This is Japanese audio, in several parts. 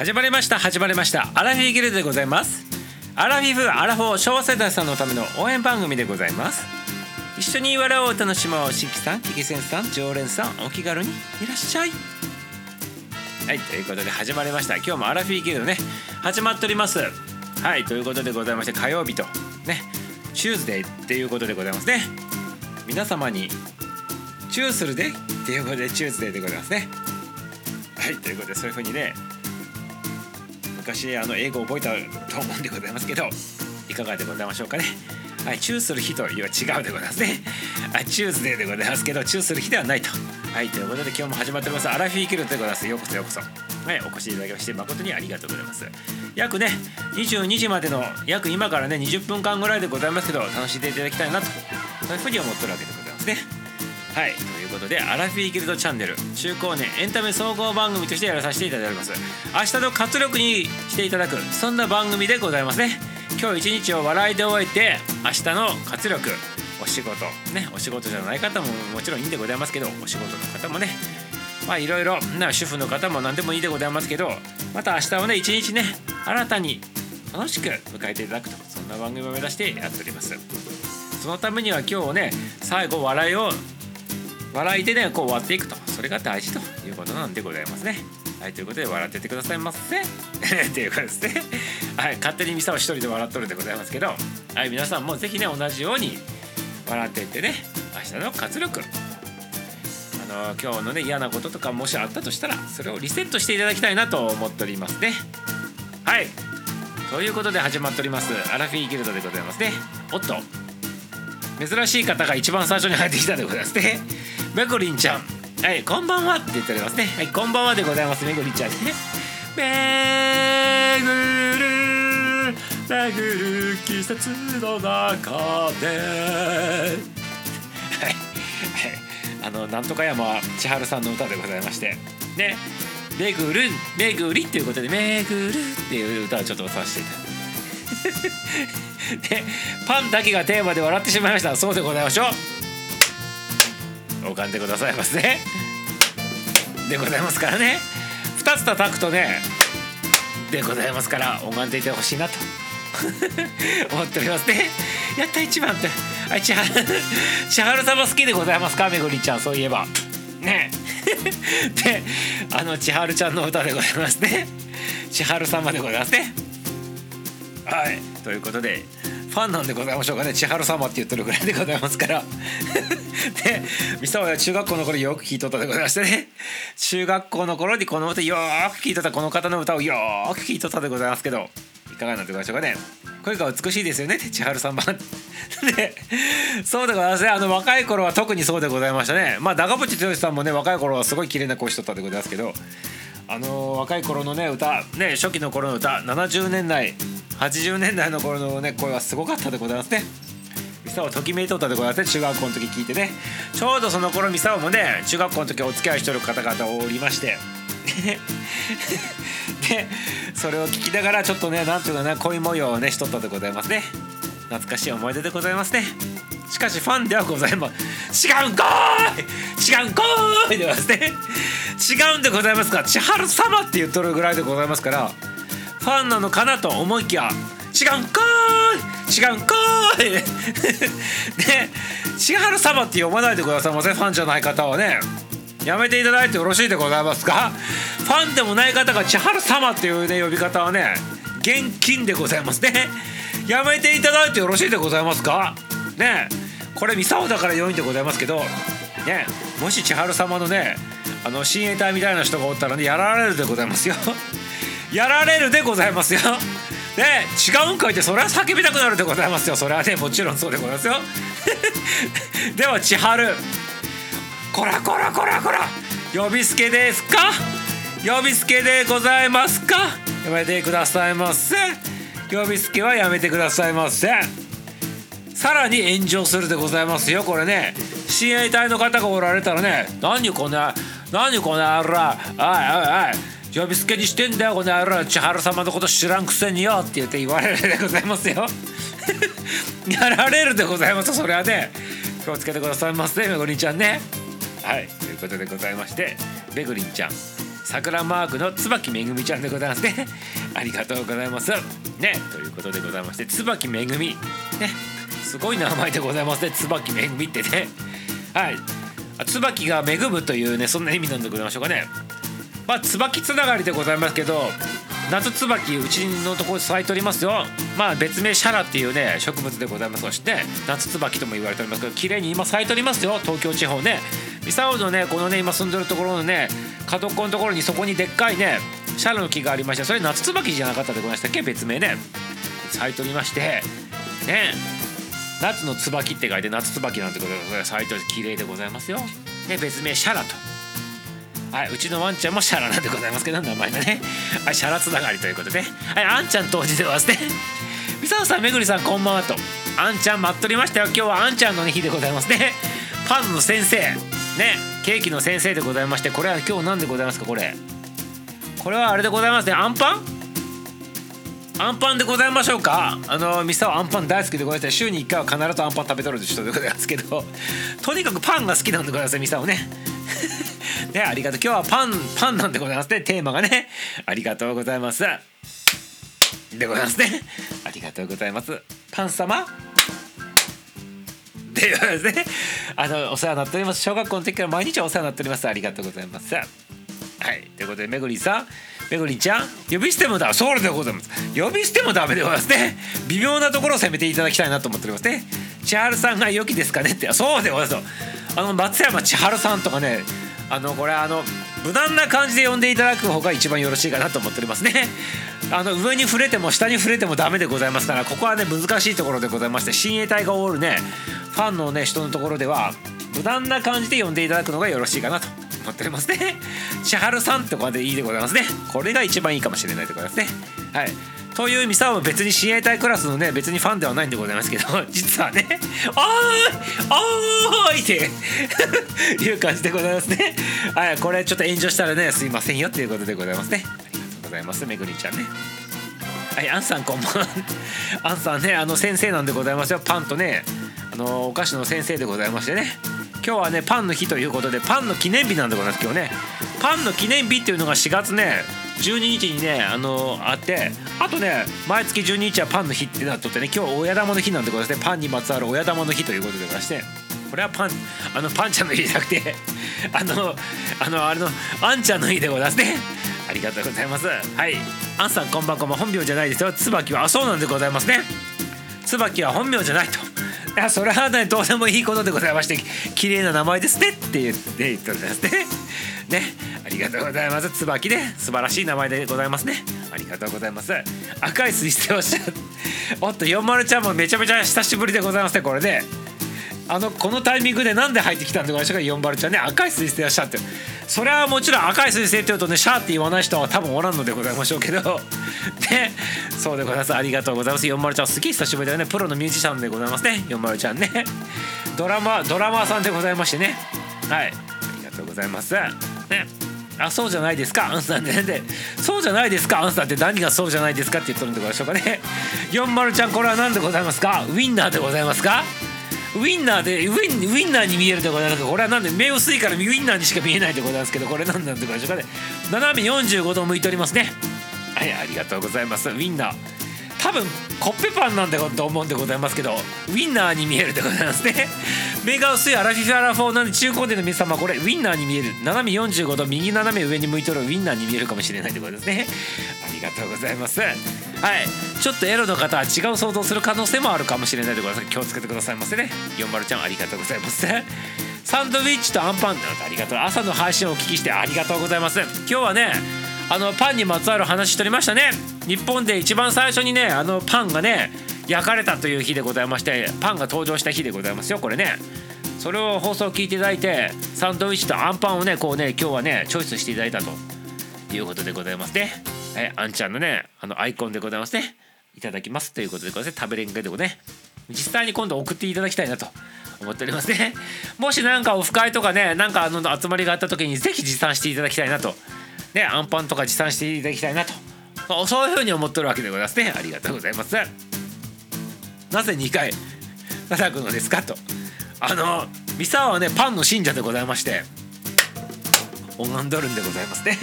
始まりました始まりました。アラフィーギルでございます。アラフィフアラフォー昭和世代さんのための応援番組でございます。一緒に笑おう楽しもう新規さんキキセンさん常連さんお気軽にいらっしゃい。はいということで始まりました。今日もアラフィーギルドね始まっております。はいということでございまして火曜日とねチューズデーっていうことでございますね。皆様にチューするでっていうことでチューズデーでございますね。はいということでそういうふうにね昔あの英語を覚えたと思うんでございますけどいかがでございましょうかねはい、チューする日というは違うでございますね。はい、チューズデーでございますけど、チューする日ではないと。はい、ということで今日も始まっております。アラフィーキルトでございます。ようこそようこそ。はい、お越しいただきまして誠にありがとうございます。約ね、22時までの約今からね、20分間ぐらいでございますけど、楽しんでいただきたいなと、そういうふうに思ってるわけでございますね。はい、ということで、アラフィーギルドチャンネル、中高年エンタメ総合番組としてやらさせていただきます。明日の活力にしていただく、そんな番組でございますね。今日一日を笑いで終えて明日の活力お仕事ねお仕事じゃない方ももちろんいいんでございますけどお仕事の方もねまあいろいろ主婦の方も何でもいいでございますけどまた明日をね一日ね新たに楽しく迎えていただくとそんな番組を目指してやっておりますそのためには今日ね最後笑いを笑いでねこう終わっていくと。それが大事ということなんでございますね。はいということで笑っててくださいませ。っていうことですね。はい勝手にミサを一人で笑っとるんでございますけど。はい皆さんもぜひね同じように笑っていってね。明日の活力。あの今日のね嫌なこととかもしあったとしたらそれをリセットしていただきたいなと思っておりますね。はいということで始まっております。アラフィーギルドでございますね。おっと。珍しい方が一番最初に入ってきたでございますね。めこりんちゃん。はい。こんばんはって言っておりますね。はいこんばんはでございます。めこりんちゃんね。めぐるめぐる季節の中で。はい、はい、あのなんとか山千春さんの歌でございまして。ね。めぐるめぐりっていうことでめぐるっていう歌をちょっとさせていただいて。で パンだけがテーマで笑ってしまいました。そうでございましょうおかんでくださいますね。でございますからね。2つ叩くとねでございますから拝んでいてほしいなと。思っておりますね。やった一番って。あ千春千春様好きでございますか？めぐりちゃんそういえば。ね。であの千春ちゃんの歌でございますね。千春様でございますね。はい。ということでァンなんでございましょうかね。千春様って言ってるぐらいでございますから。で三沢は中学校の頃よく聴いとったでございましてね。中学校の頃にこの歌よーく聴いとったこの方の歌をよーく聴いとったでございますけど。いかがなんでございましょうかね。声が美しいですよね。千春様。で そうでございますね。あの若い頃は特にそうでございましたね。まあ長渕剛さんもね若い頃はすごい綺麗な声しとったでございますけど。あの若い頃のね歌。ね初期の頃の歌。70年代。80年代の頃のね声はすごかったでございますね。ミサオときめいとったでございますね。中学校の時聞いてね。ちょうどその頃ミサオもね中学校の時お付き合いしてる方々おりまして。でそれを聞きながらちょっとねなんていうかね恋模様をねしとったでございますね。懐かしい思い出でございますね。しかしファンではございます違うんこーい違うんこーい！でございますね違うんでございますが千春様って言っとるぐらいでございますからファンなのかなと思いきや違うんかーい違うんかーい。で 千春様って呼ばないでくださいませファンじゃない方はね。やめていただいてよろしいでございますか？ファンでもない方が千春様っていうね呼び方はね現金でございますね。やめていただいてよろしいでございますか？ねこれミサオだから良いんでございますけどねもし千春様のねあの親衛隊みたいな人がおったらねやられるでございますよ。やられるでございますよ。ね違うんかいってそれは叫びたくなるでございますよ。それはねもちろんそうでございますよ。では千春。こらこらこらこら。呼びつけですか？呼びつけでございますか？やめてくださいませ呼びつけはやめてくださいませさらに炎上するでございますよ。これね親衛隊の方がおられたらね何こんな何この野郎おいおいおい。呼びつけにしてんだよこの野郎。千春様のこと知らんくせによ。って言って言われるでございますよ。やられるでございますそれはね。気をつけてくださいませめぐりんちゃんね。はいということでございましてめぐりんちゃん。桜マークの椿めぐみちゃんでございますね。ありがとうございます。ねということでございまして椿めぐみ。ねすごい名前でございますね椿めぐみってね。はい。椿が恵むというねそんな意味なんでございましょうかね。まあ椿つながりでございますけど夏椿うちのところで咲いておりますよ。まあ別名シャラっていうね植物でございます。そして夏椿とも言われておりますけど綺麗に今咲いておりますよ。東京地方ね。三沢のねこのね今住んでるところのね角っこのところにそこにでっかいねシャラの木がありましてそれ夏椿じゃなかったでございましたっけ？別名ね。咲いておりましてね。夏の椿って書いて夏椿なんてことで咲いており綺麗でございますよ。ね別名シャラと。はい、うちのワンちゃんもシャラなんでございますけど名前がね、はい、シャラつながりということで、はい、あんちゃん当時ではですね 三沢さんめぐりさんこんばんはと。あんちゃん待っとりましたよ。今日はあんちゃんの日でございますね。パンの先生。ねケーキの先生でございましてこれは今日何でございますかこれ。これはあれでございますね。あんパン？アンパンでございましょうか。あのミサはアンパン大好きでございまして週に1回は必ずアンパン食べとる人でございますけど。とにかくパンが好きなんでございますミサはね。ねありがとう。今日はパンパンなんでございますね。テーマがね。ありがとうございます。でございますね。ありがとうございます。パン様？でございますね。あのお世話になっております。小学校の時から毎日お世話になっております。ありがとうございます。はい。ということでめぐりさん。めぐりちゃん呼び捨てもだそうでございます。呼び捨てもダメでございますね。微妙なところを攻めていただきたいなと思っておりますね。千春さんが良きですかねって。そうでございますあの松山千春さんとかねあのこれあの無難な感じで呼んでいただく方が一番よろしいかなと思っておりますね。あの上に触れても下に触れてもダメでございますからここはね難しいところでございまして親衛隊がおるねファンのね人のところでは無難な感じで呼んでいただくのがよろしいかなと思っておりますね。千春さんってこでいいでございますね。これが一番いいかもしれないでございますね。はい。という意味さは別に親衛隊クラスのね別にファンではないんでございますけど 実はね「おーいおーい!」っていう感じでございますねはいこれちょっと炎上したらねすいませんよっていうことでございますねありがとうございますめぐりちゃんねはい、アンさんこんばんは。アンさんね、あの先生なんでございますよ。パンとね、あのお菓子の先生でございましてね。今日はねパンの日ということでパンの記念日なんでございます今日ね。パンの記念日っていうのが4月ね12日にねあのあってあとね毎月12日はパンの日ってなっとってね今日は親玉の日なんでございますね。パンにまつわる親玉の日ということでございましてこれはパンあのパンちゃんの日じゃなくて あのあのあれのあんちゃんの日でございますね。ありがとうございます。はい。あんさんこんばんこんばん本名じゃないですよ。椿はあそうなんでございますね。椿は本名じゃないと。いやそれはねどうでもいいことでございまして綺麗な名前ですねって言って言っておりますね。ねありがとうございます。椿で素晴らしい名前でございますね。ありがとうございます。赤い水星をしおっと40ちゃんもめちゃめちゃ久しぶりでございますねこれであのこのタイミングで何で入ってきたんでございましたか？40ちゃんね赤い水星をしたって。それはもちろん赤い彗星って言うとねシャーって言わない人は多分おらんのでございましょうけど。ね。そうでございます。ありがとうございます。40ちゃんすげえ久しぶりだよね。プロのミュージシャンでございますね。40ちゃんね。ドラマドラマーさんでございましてね。はい。ありがとうございます。ね。あそうじゃないですか？アンさんででそうじゃないですか？アンさんって何がそうじゃないですかって言っとるんでございましょうかね。40ちゃんこれは何でございますか？ウィンナーでございますか？ウインナーでウィンウィンナーに見えるでございますこれはなんで目薄いからウィンナーにしか見えないでございますけどこれ何なんでしょうかね。斜め45度向いておりますね。はいありがとうございます。ウィンナー。多分コッペパンなんだと思うんでございますけどウィンナーに見えるでございますね。目が薄いアラフィフアラフォーなんで中高年の皆様これウィンナーに見える。斜め45度右斜め上に向いてるウィンナーに見えるかもしれないでございますね。ありがとうございます。はい。ちょっとエロの方は違う想像する可能性もあるかもしれないでございます気をつけてくださいませね。40ちゃんありがとうございます。サンドウィッチとアンパン。ありがとう。朝の配信をお聞きしてありがとうございます。今日はねあのパンにまつわる話しておりましたね。日本で一番最初にねあのパンがね焼かれたという日でございましてパンが登場した日でございますよこれね。それを放送を聞いていただいてサンドウィッチとアンパンをねこうね今日はねチョイスしていただいたと。いうことでございますね。えあんちゃんのねあのアイコンでございますね。いただきますということでございますね。食べれんけどね。実際に今度送っていただきたいなと。思っておりますね。もし何かオフ会とかねなんかあの集まりがあった時に是非持参していただきたいなと。ねアンパンとか持参していただきたいなと。そういうふうに思ってるわけでございますね。ありがとうございます。なぜ2回叩くのですかと。あの三沢はねパンの信者でございまして拝んどるんでございますね。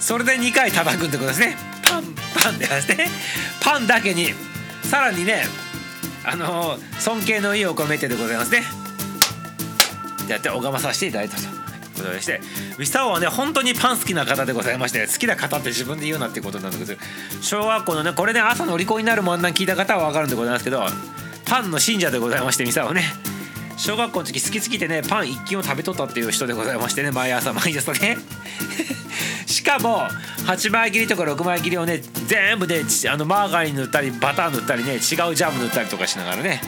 それで2回叩くんでございますね。パンパンでですね。パンだけにさらにねあの、尊敬の意を込めてでございますね。やって拝まさせていただいたと。ことでしてミサオはね本当にパン好きな方でございまして好きな方って自分で言うなってことなんだけど小学校のねこれね朝のお利口になる漫談聞いた方は分かるんでございますけどパンの信者でございましてミサオね。小学校の時好きすぎてねパン一斤を食べとったっていう人でございましてね毎朝毎朝ね。しかも8枚切りとか6枚切りをね全部であのマーガリン塗ったりバター塗ったりね違うジャム塗ったりとかしながらね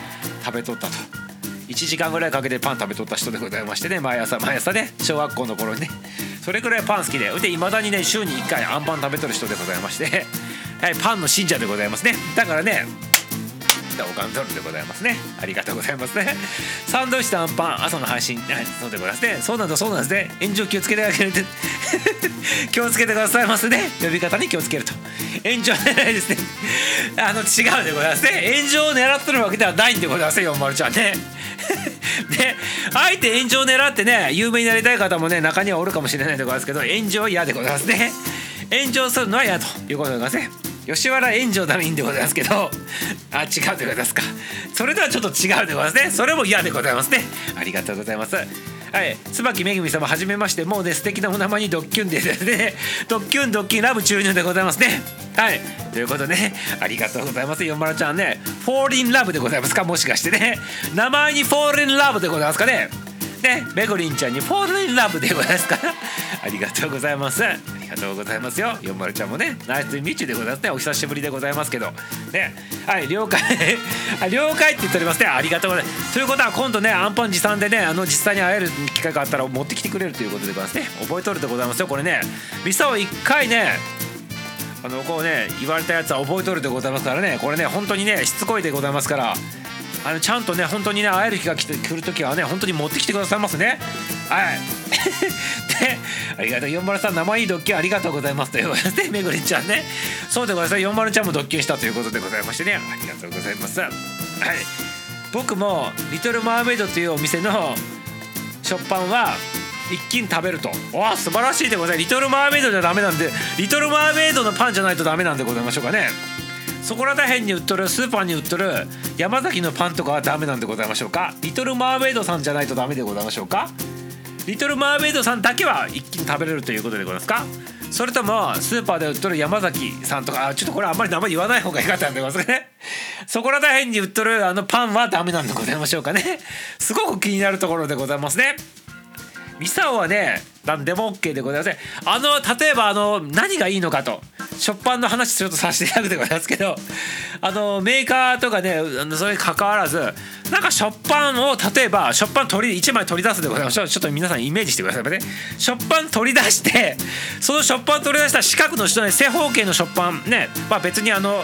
食べとったと。1時間ぐらいかけてパン食べとった人でございましてね毎朝毎朝ね小学校の頃にね。それくらいパン好きで。でいまだにね週に1回あんパン食べとる人でございまして。はいパンの信者でございますね。だからねたおかんドルでございますね。ありがとうございますね。サンドイッチとアンパン朝の配信はいそうでございますね。そうなんだそうなんですね。炎上気をつけてあげる 気をつけてくださいますね。呼び方に気をつけると。炎上じゃないですね。あの違うでございますね。炎上を狙ってるわけではないんでございますよ40ちゃんね。で あえて炎上を狙ってね有名になりたい方もね中にはおるかもしれないでございますけど炎上は嫌でございますね。炎上するのは嫌ということでございますね。吉原炎上ならいいんでございますけど あ違うでございますか。それではちょっと違うでございますね。それも嫌でございますね。ありがとうございます。はい。椿めぐみ様はじめまして。もうね素敵なお名前にドッキュンでですね。ドッキュンドッキンラブ注入でございますね。はい。ということでねありがとうございます。よまらちゃんねフォーリンラブでございますか？もしかしてね。名前にフォーリンラブでございますかね？ね。めぐりんちゃんにフォーリンラブでございますか。ら ありがとうございます。ありがとうございますよ。よまるちゃんもねナイスミッチでございますね。お久しぶりでございますけど。ね。はい了解。了解って言っておりますね。ありがとうございます。ということは今度ねアンパン持参でねあの実際に会える機会があったら持ってきてくれるということでございますね。覚えとるでございますよこれね。ミサを一回ねあのこうね言われたやつは覚えとるでございますからね。これね本当にねしつこいでございますから。あのちゃんとね本当にね会える日が来て来る時はね本当に持ってきてくださいますね。はい。でありがとう。40さん生いいドッキリありがとうございます。ということでめぐりちゃんね。そうでございます。40ちゃんもドッキリしたということでございましてね。ありがとうございます。はい。僕もリトルマーメイドというお店の食パンは一斤食べると。わあ素晴らしいでございます。リトルマーメイドじゃダメなんでリトルマーメイドのパンじゃないとダメなんでございましょうかね。そこら辺に売っとるスーパーに売っとる山崎のパンとかはダメなんでございましょうか？リトルマーメイドさんじゃないとダメでございましょうか？リトルマーメイドさんだけは一気に食べれるということでございますか？それともスーパーで売っとる山崎さんとか？あちょっとこれあんまり名前言わない方がいいかったんでございますね。そこら辺に売っとるあのパンはダメなんでございましょうかね。すごく気になるところでございますね。ミサオはね何でも OK でございますあの例えばあの何がいいのかと。食パンの話するとさせていただくでございますけどあのメーカーとかねそれに関わらずなんか食パンを例えば食パン取り1枚取り出すでございます。ちょっと皆さんイメージしてくださいね食パン取り出してその食パン取り出した四角の人ね正方形の食パンねまあ別にあの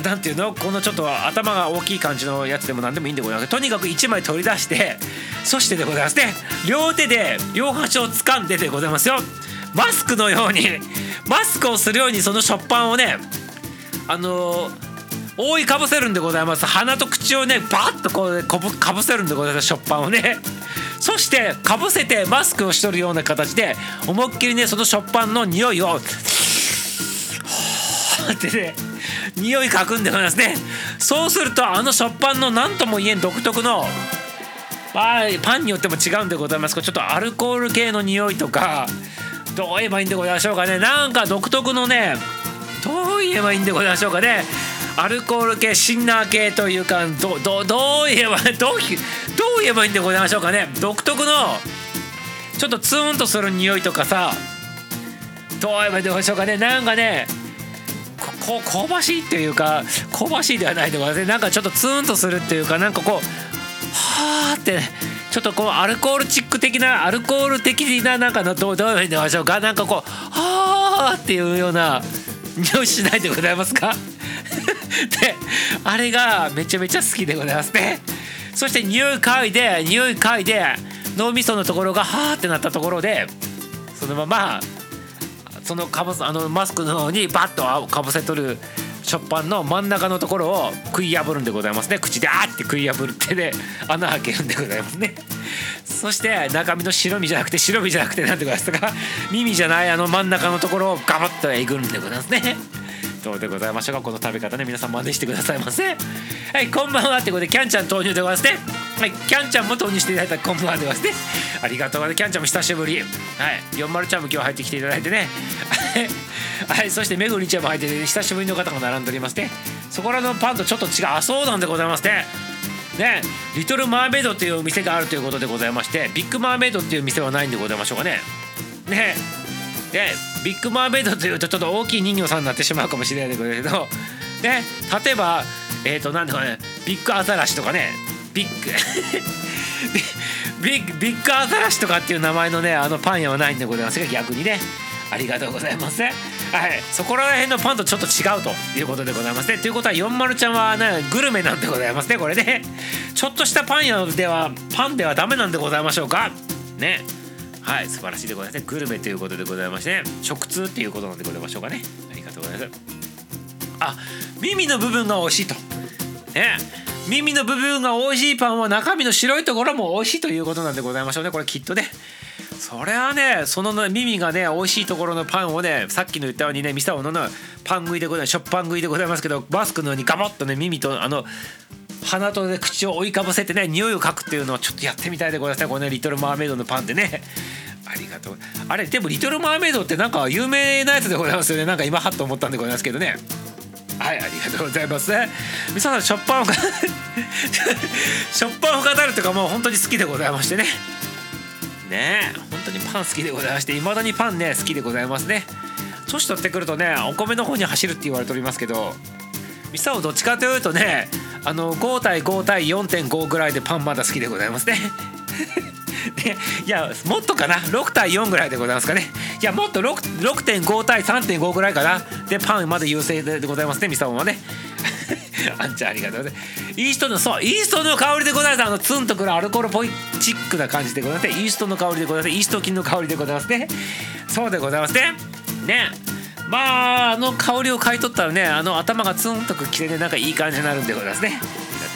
なんていうの？このちょっと頭が大きい感じのやつでも何でもいいんでございます。とにかく1枚取り出してそしてでございますね。両手で両端を掴んででございますよ。マスクのようにマスクをするようにその食パンをねあのー、覆いかぶせるんでございます。鼻と口をねバッとこうかぶせるんでございます食パンをね。そしてかぶせてマスクをしとるような形で思いっきりねその食パンの匂いを ってね匂いかくんでございますね。そうするとあの食パンの何とも言えん独特のまあパンによっても違うんでございます。けどちょっとアルコール系の匂いとかどう言えばいいんでございましょうかね。なんか独特のねどう言えばいいんでございましょうかね。アルコール系シンナー系というかどどどう言えば どうどう言えばいいんでございましょうかね。独特のちょっとツーンとする匂いとかさどう言えばいいんでございましょうかね。なんかねこう香ばしいっていうか香ばしいではないでございますなんかちょっとツーンとするっていうかなんかこうはあってちょっとこうアルコールチック的なアルコール的ななんかのどうどういうましょうか。なんかこうはあっていうような匂いしないでございますか？であれがめちゃめちゃ好きでございますね。そして匂い嗅いで匂い嗅いで脳みそのところがはあってなったところでそのままそのかぶあのマスクの方にバッとかぶせとる食パンの真ん中のところを食い破るんでございますね。口であって食い破るってで穴開けるんでございますね。そして中身の白身じゃなくて白身じゃなくて何て言うかですか耳じゃないあの真ん中のところをガバッとえぐるんでございますね。どうでございましょうかこの食べ方ね皆さん真似してくださいませ。はいこんばんはってことでキャンちゃん投入でございますね。はいキャンちゃんも投入していただいたこんばんはでございますね。ありがとうございます。キャンちゃんも久しぶり。はい40ちゃんも今日入ってきていただいてね。はいそしてめぐりちゃんも入ってて、久しぶりの方が並んでおりますね。そこらのパンとちょっと違うあそうなんでございますね。ねリトルマーメイドというお店があるということでございましてビッグマーメイドっていう店はないんでございましょうかね。ね。でビッグマーメイドというとちょっと大きい人形さんになってしまうかもしれないけどね例えばえっ、ー、となんでかねビッグアザラシとかねビッグ ビッグビッグアザラシとかっていう名前のねあのパン屋はないんでございますが逆にねありがとうございます。はい、そこら辺のパンとちょっと違うということでございますね。ということは40ちゃんはねグルメなんでございますねこれね。ちょっとしたパン屋ではパンではダメなんでございましょうか。ね。はい素晴らしいでございますね。グルメということでございまして、ね、食通っていうことなんでございましょうかね。ありがとうございます。あ耳の部分が美味しいと。ね。耳の部分が美味しいパンは中身の白いところも美味しいということなんでございましょうねこれきっとねそれはねその、耳がね美味しいところのパンをねさっきの言ったようにねミサオのパン食いでございます食パン食いでございますけどマスクのようにガボッとね耳とあの鼻とね口を追いかぶせてね匂いを嗅ぐっていうのをちょっとやってみたいでございますね。このねリトルマーメイドのパンでね。ありがとう。あれでもリトルマーメイドってなんか有名なやつでございますよね。なんか今はっと思ったんでございますけどね。はいありがとうございますミサさん食パンを食パンを語るとかもう本当に好きでございましてね。ね本当にパン好きでございましていまだにパンね好きでございますね。年取ってくるとねお米の方に走るって言われておりますけどミサオどっちかというとねあの5対5対4.5ぐらいでパンまだ好きでございますね。いやもっとかな？6対4ぐらいでございますかね。いやもっと6.5対3.5ぐらいかな。でパンまだ優勢でございますねミサオはね。あんちゃんありがとうございます。イーストのそうイーストの香りでございます。あのツンとくるアルコールポイチックな感じでございますイーストの香りでございます。イースト菌の香りでございますね。そうでございますね。ね。まああの香りを買い取ったらねあの頭がツンとくきてねなんかいい感じになるんでございますね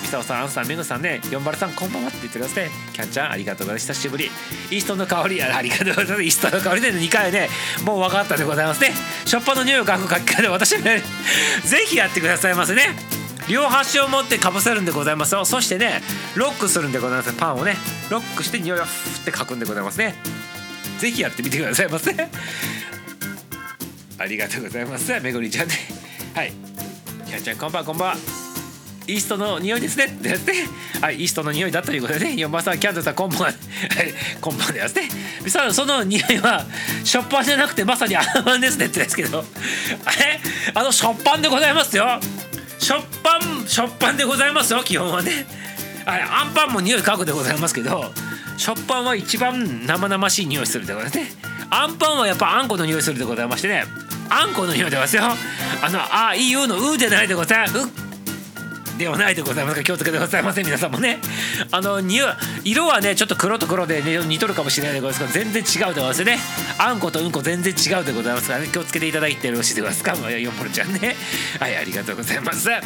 ミサオさん、アンさん、メグさんね、四丸さん、こんばんはって言ってください。キャンちゃん、ありがとうございます。久しぶり。イーストの香り、ありがとうございます。イーストの香りで2回ね、もう分かったでございますね。しょっぱの匂いを嗅ぐ書き方で私ね、ぜひやってくださいませね。両端を持ってかぶせるんでございますよそしてねロックするんでございますパンをねロックして匂いをふってかくんでございますねぜひやってみてくださいませありがとうございますめぐりちゃんねはいキャちゃんこんばんこんばんイーストの匂いですねって。ですね。はい、イーストの匂いだということでね、4番さん、キャンドルさん、こんばんは。はい、こんばんですね。さあ、その匂いは、しょっぱんじゃなくて、まさにアーマンですねってですけど、あれあの、しょっぱんでございますよ。しょっぱんしょっぱんでございますよ基本はねはいアンパンも匂い嗅ぐでございますけどしょっぱんは一番生々しい匂いするでございますね。あんパンはやっぱあんこの匂いするでございましてね。あんこの匂いでございますよ。あのあいいうのうじゃないでございますではないでございますが気をつけてくださいませ皆さんもね。あの色はねちょっと黒と黒で、ね、似とるかもしれないでございますが全然違うでございますね。あんことうんこ全然違うでございますからね。気をつけていただいてよろしいでございますか。よもろちゃんねはいありがとうございます。は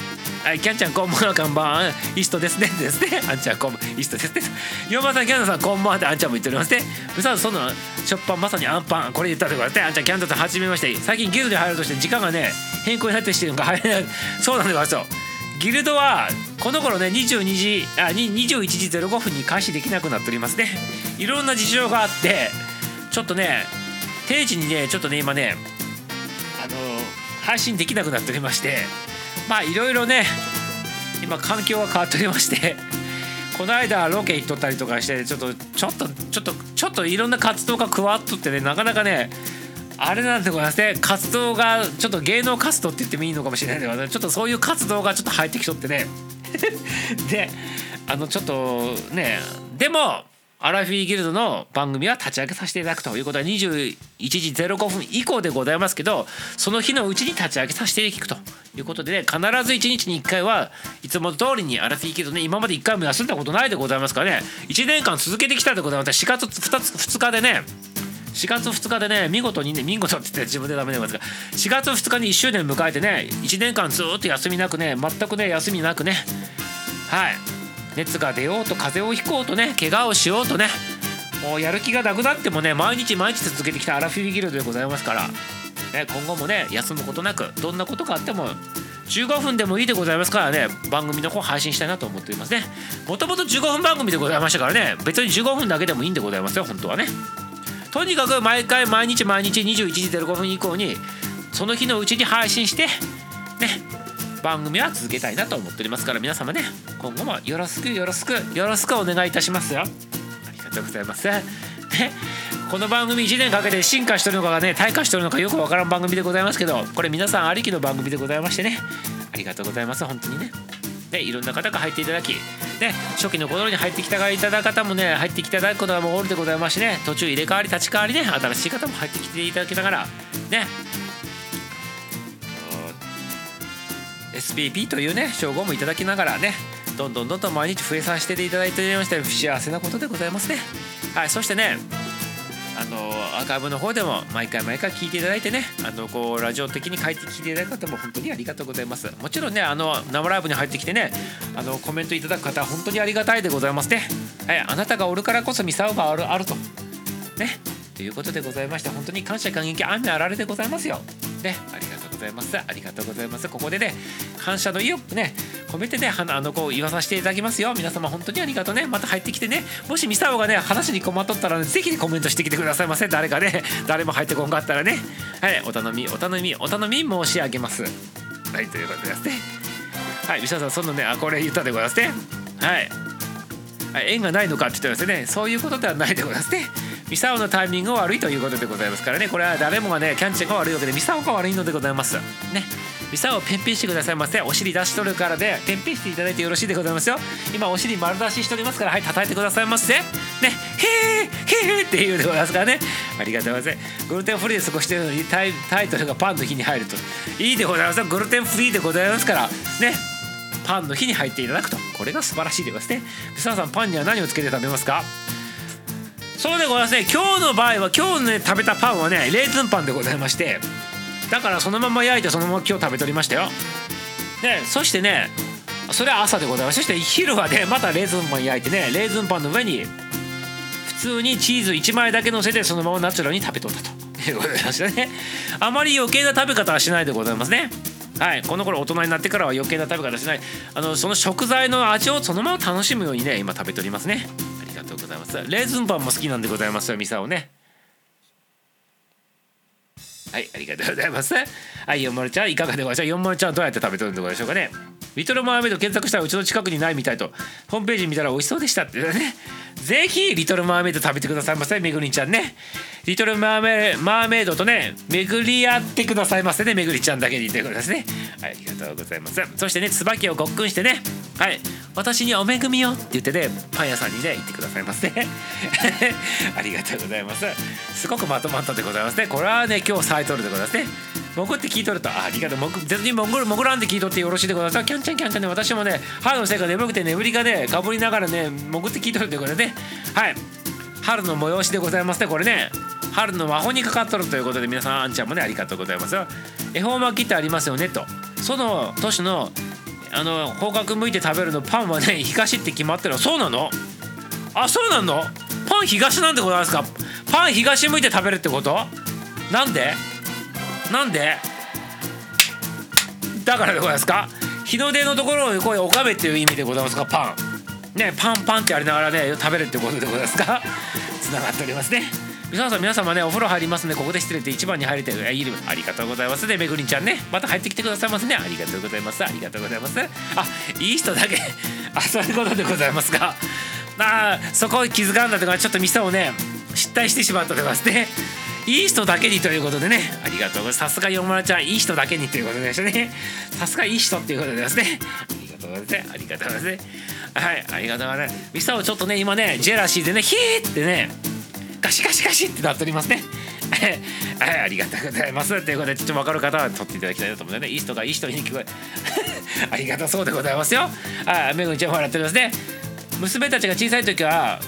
いキャンちゃんこんばんはこんばんはイーストですね。ですね。あんちゃんこんばんイーストですね。ヨマさんキャンドさんこんばんはってあんちゃんも言っておりますね。うさそのしょっぱんまさにあんパンこれ言ったでございますね。あんちゃんキャンドさんはじめまして。最近ギルドに入るとして時間がね変更になってしてるのか入れない。そうなんでございますよ。ギルドはこの頃ね22時あ21時05分に開始できなくなっておりますね。いろんな事情があってちょっとね定時にねちょっとね今ねあの配信できなくなっておりましてまあいろいろね今環境が変わっておりましてこの間ロケ行っとったりとかしてちょっとちょっとちょっとちょっといろんな活動が加わっとってねなかなかねあれなんでございますね。活動がちょっと芸能活動って言ってもいいのかもしれないけどちょっとそういう活動がちょっと入ってきとってね。であのちょっとねでもアラフィーギルドの番組は立ち上げさせていただくということは21時05分以降でございますけどその日のうちに立ち上げさせていただくということでね必ず1日に1回はいつも通りにアラフィーギルドね今まで1回も休んだことないでございますからね1年間続けてきたでございます。4月 2, 2日でね4月2日でね見事にね見事って言って自分でダメでございますが4月2日に1周年迎えてね1年間ずっと休みなくね全くね休みなくねはい熱が出ようと風邪をひこうとね怪我をしようとねもうやる気がなくなってもね毎日毎日続けてきたアラフィフギルドでございますから、ね、今後もね休むことなくどんなことがあっても15分でもいいでございますからね番組の方配信したいなと思っておりますね。もともと15分番組でございましたからね別に15分だけでもいいんでございますよ本当はね。とにかく毎回毎日毎日21時05分以降にその日のうちに配信してね番組は続けたいなと思っておりますから皆様ね今後もよろしくよろしくよろしくお願いいたしますよ。ありがとうございます。ねこの番組1年かけて進化してるのかがね退化してるのかよくわからん番組でございますけどこれ皆さんありきの番組でございましてねありがとうございます。本当にね。ね、いろんな方が入っていただき、ね、初期の頃に入ってきたいただく方もね入ってきていただくことがもうオールでございますしね途中入れ替わり立ち替わりね新しい方も入ってきていただきながらね。SPP というね称号もいただきながらねどんどんどんどん毎日増えさせていただいておりまして幸せなことでございますね。はいそしてねのアーカイブの方でも毎回毎回聞いていただいてねあのこうラジオ的に書いて聞いていただく方も本当にありがとうございます。もちろんねあの生ライブに入ってきてねあのコメントいただく方は本当にありがたいでございますね。はいあなたがおるからこそミサオがあるあると。ね。ということでございまして本当に感謝感激雨あられでございますよ。ね。ありがとうざいます。ありがとうございます。ここでね感謝の意をね込めてねあのこう言わさせていただきますよ。皆様本当にありがとうね。また入ってきてね。もしミサオがね話に困っとったら、ね、ぜひコメントしてきてくださいませ。誰かね 誰も入ってこんかったらね。はいお頼みお頼みお頼み申し上げます。はいということですね。はいミサオさんそのねあこれ言ったでございますね。はい。はい縁がないのかって言ってますね。そういうことではないでございますね。ミサオのタイミングが悪いということでございますからね。これは誰もがねキャンチェが悪いわけでミサオが悪いのでございます。ね。ミサオをペンペンしてくださいませ。お尻出しとるからでペンペンしていただいてよろしいでございますよ。今お尻丸出ししておりますからはい叩いてくださいませ。ね。へーへーっていうでございますからね。ありがとうございます。グルテンフリーで過ごしてるのにタイトルがパンの日に入ると。いいでございますグルテンフリーでございますから。ね。パンの日に入っていただくと。これが素晴らしいでございますね。ミサオさんパンには何をつけて食べますか？そうでございますね。今日の場合は今日ね食べたパンはねレーズンパンでございましてだからそのまま焼いてそのまま今日食べとりましたよ。でそしてねそれは朝でございます。そして昼はねまたレーズンパン焼いてねレーズンパンの上に普通にチーズ1枚だけ乗せてそのままナチュラルに食べとったと。いうことでございましたね。あまり余計な食べ方はしないでございますね。はい、この頃大人になってからは余計な食べ方しない。あのその食材の味をそのまま楽しむようにね今食べておりますね。とうございます。レーズンパンも好きなんでございますよミサをね。はいありがとうございます。はい四丸ちゃんいかがでございましょう？四丸ちゃんどうやって食べてるんでしょうかね？リトルマーメイド検索したらうちの近くにないみたいと。ホームページ見たら美味しそうでしたってね。ぜひリトルマーメイド食べてくださいませめぐりちゃんね。リトルマーメマーメイドとね巡り合ってくださいませねめぐりちゃんだけにということですね。はいありがとうございます。そしてね椿をごっくんしてね。はい私にお恵みよって言ってねパン屋さんにね行ってくださいませ。ありがとうございます。すごくまとまったでございますね。これはね今日サイトルでございますね。潜って聞いとると。ありがとうもぐ絶に潜る潜らんで聞いとってよろしいでございます。キャンチャンキャンチャンね。私もね春のせいか眠くて眠りがねかぶりながらね潜って聞いとるということでね。はい。春の催しでございますねこれね。春の魔法にかかっとるということで皆さんあんちゃんもねありがとうございます。よ恵方巻きってありますよねと。その年のあの方角向いて食べるのパンはね東って決まってるの。そうなの？あそうなの？パン東なんでございますか？パン東向いて食べるってこと？なんで？なんで？だからでございますか？日の出のところをこういうおかめっていう意味でございますか？パン。ねパンパンってやりながらね食べるってことでございますか？つながっておりますね。皆さん皆様ねお風呂入りますねここで失礼で一番に入れているありがとうございます。ねめぐりんちゃんねまた入ってきてくださいますね。ありがとうございます。ありがとうございます。あいい人だけ あそういうことでございますか。あそこ気づかんだとかちょっと店をね失態してしまったでございますね。いい人だけにということでね。ありがとうございます。さすがよまらちゃん。いい人だけにということでしたね。さすがいい人っていうことでですね。ありがとうございますありがとうございますはい。ありがとうございますミサをちょっとね今ねジェラシーでねヒーってねガシガシガシってなっておりますね。はい、ありがとうございます。ということで、ちょっと分かる方は取っていただきたいなと思うので、ね、いい人がいい人に聞こえ。ありがとうそうでございますよ。あ、めぐみちゃん笑ってますね。娘たちが小さい時は、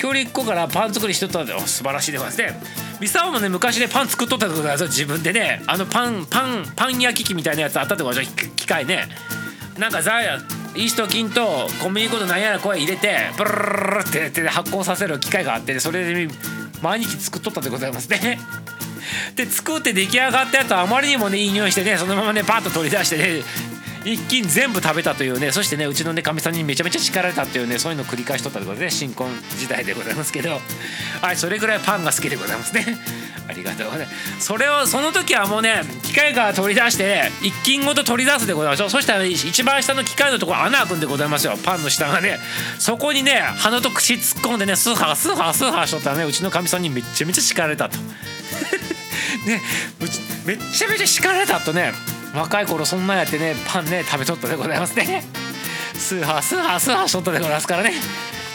協力っ子からパン作りしとったんで、お素晴らしいでございますね。ミサオもね、昔ね、パン作っとったでございますよ。自分でね、あのパン、パン、パン焼き器みたいなやつあったでございます機械ね。なんかザイースト菌と小麦粉と何やらこう入れてブルルルルって手で発酵させる機械があってそれで毎日作っとったでございますね。で作って出来上がったやつはあまりにもねいい匂いしてねそのままねパッと取り出してね一気に全部食べたというねそしてねうちのねかみさんにめちゃめちゃ叱られたっていうねそういうのを繰り返しとったというころで、ね、新婚時代でございますけど。はいそれぐらいパンが好きでございますね。ありがとうございます。それをその時はもうね機械から取り出して、一斤ごと取り出すでございますよ。そしたら、ね、一番下の機械のところ穴開くんでございますよ。パンの下がね。そこにね鼻と口突っ込んでねスーハースーハースーハーしとったらねうちのかみさんにめちゃめちゃ叱られたと。ねめちゃめちゃ叱られたとね若い頃そんなんやってねパンね食べとったでございますね。スーハースーハースーハーしとったでございますからね。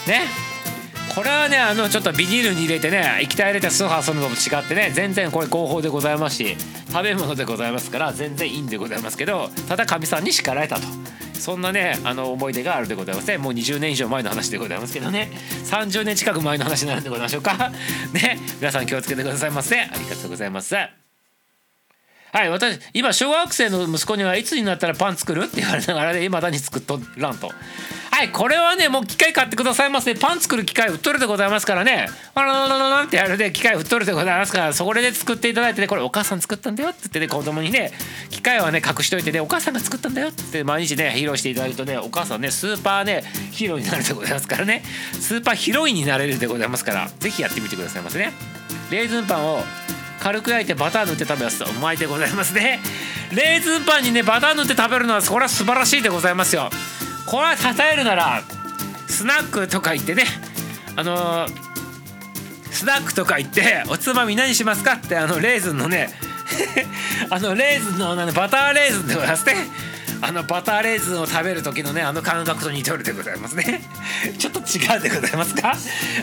ね。これはねあのちょっとビニールに入れてね液体入れてスーハーするのと違ってね全然これ合法でございますし食べ物でございますから全然いいんでございますけどただかみさんに叱られたと。そんなねあの思い出があるでございますね。もう20年以上前の話でございますけどね。30年近く前の話になるんでございましょうか。ね。皆さん気をつけてくださいませ。ありがとうございます。はい私今小学生の息子にはいつになったらパン作るって言われながらね今だに作っとらんと。はいこれはねもう機械買ってくださいませパン作る機械売っとるでございますからね。あららららってやるで機械売っとるでございますからそこで作っていただいてねこれお母さん作ったんだよって言ってね子供にね機械はね隠しといてねお母さんが作ったんだよって毎日ね披露していただくとねお母さんねスーパーねヒーローになるでございますからね。スーパーヒロインになれるでございますから是非やってみてくださいませね。レーズンパンを軽く焼いてバター塗って食べます。とうまいでございますね。レーズンパンにねバター塗って食べるのはこれは素晴らしいでございますよ。これは称えるならスナックとか行ってねあのー、スナックとか行っておつまみ何しますかってあのレーズンのね あのレーズンのバターレーズンでございますね。あのバターレーズンを食べる時のねあの感覚と似てるでございますね。ちょっと違うでございますか？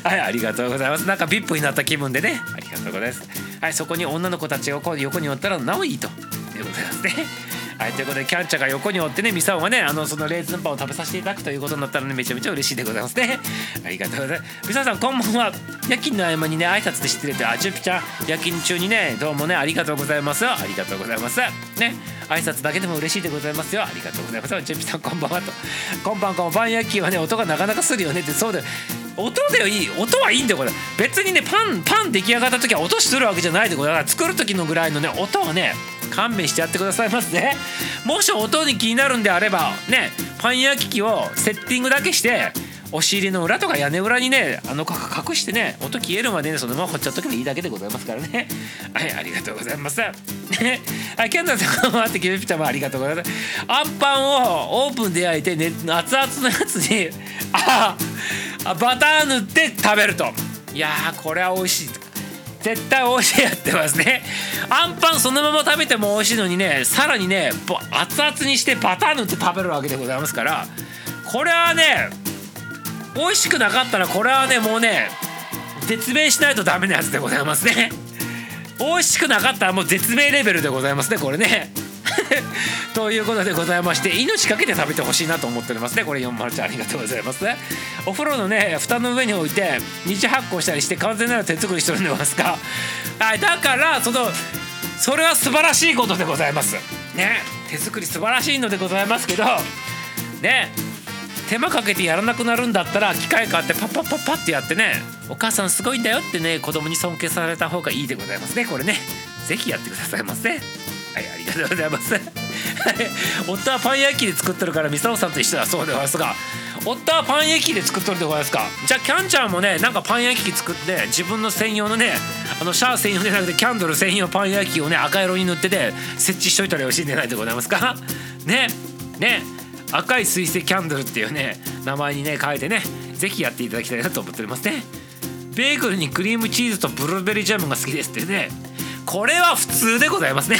はいありがとうございます。なんか VIP になった気分でね。ありがとうございます。はいそこに女の子たちがこう横におったらなおいいと。でございますね。はいということでキャンチャーが横におってねミサオがねあのそのレーズンパンを食べさせていただくということになったらねめちゃめちゃ嬉しいでございますね。ありがとうございます。ミサオさんこんばんは。夜勤の合間にね挨拶で失礼であジュピちゃん夜勤中にねどうもねありがとうございます。ありがとうございます。ね挨拶だけでも嬉しいでございますよ。ありがとうございます。ジュピさんこんばんはと。こんばんこんばん夜勤はね音がなかなかするよね。ってそうで音でいい音はいいんだよこれ。別にねパンパン出来上がった時は音するわけじゃないでこれだから作る時のぐらいのね音はね勘弁してやってくださいますね。もし音に気になるんであればねパン焼き器をセッティングだけして押し入れの裏とか屋根裏にねあの隠してね音消えるまでねそのまま掘っちゃっとけばいいだけでございますからね。はいありがとうございます。ね。はいキャンダルさんもあってキューピちゃんもありがとうございます。あんパンをオープンで焼いて、ね、熱々のやつにあバター塗って食べると。いやこれは美味しい。絶対美味しいやってますね。あんパンそのまま食べても美味しいのにねさらにね熱々にしてバター塗って食べるわけでございますからこれはね美味しくなかったらこれはねもうね絶命しないとダメなやつでございますね。美味しくなかったらもう絶命レベルでございますねこれね。ということでございまして命かけて食べてほしいなと思っておりますね。これ4丸ちゃんありがとうございますね。お風呂のね蓋の上に置いて二次発酵したりして完全なる手作りしてるんでますかはいだからそのそれは素晴らしいことでございます。ね。手作り素晴らしいのでございますけどね。手間かけてやらなくなるんだったら機械買ってパッパッパッパってやってねお母さんすごいんだよってね子供に尊敬された方がいいでございますね。これね。是非やってくださいませ。はいありがとうございます。夫はパン焼きで作っとるからミサオさんと一緒だそうでございますが夫はパン焼きで作っとるでございますか。じゃあキャンちゃんもねなんかパン焼き器作って自分の専用のねあのシャー専用じゃなくてキャンドル専用パン焼き器をね赤色に塗ってて設置しといたらよろしいんじゃないでございますか。ねね赤い水星キャンドルっていうね名前にね変えてね是非やっていただきたいなと思っておりますね。ベーグルにクリームチーズとブルーベリージャムが好きですってね。これは普通でございますね。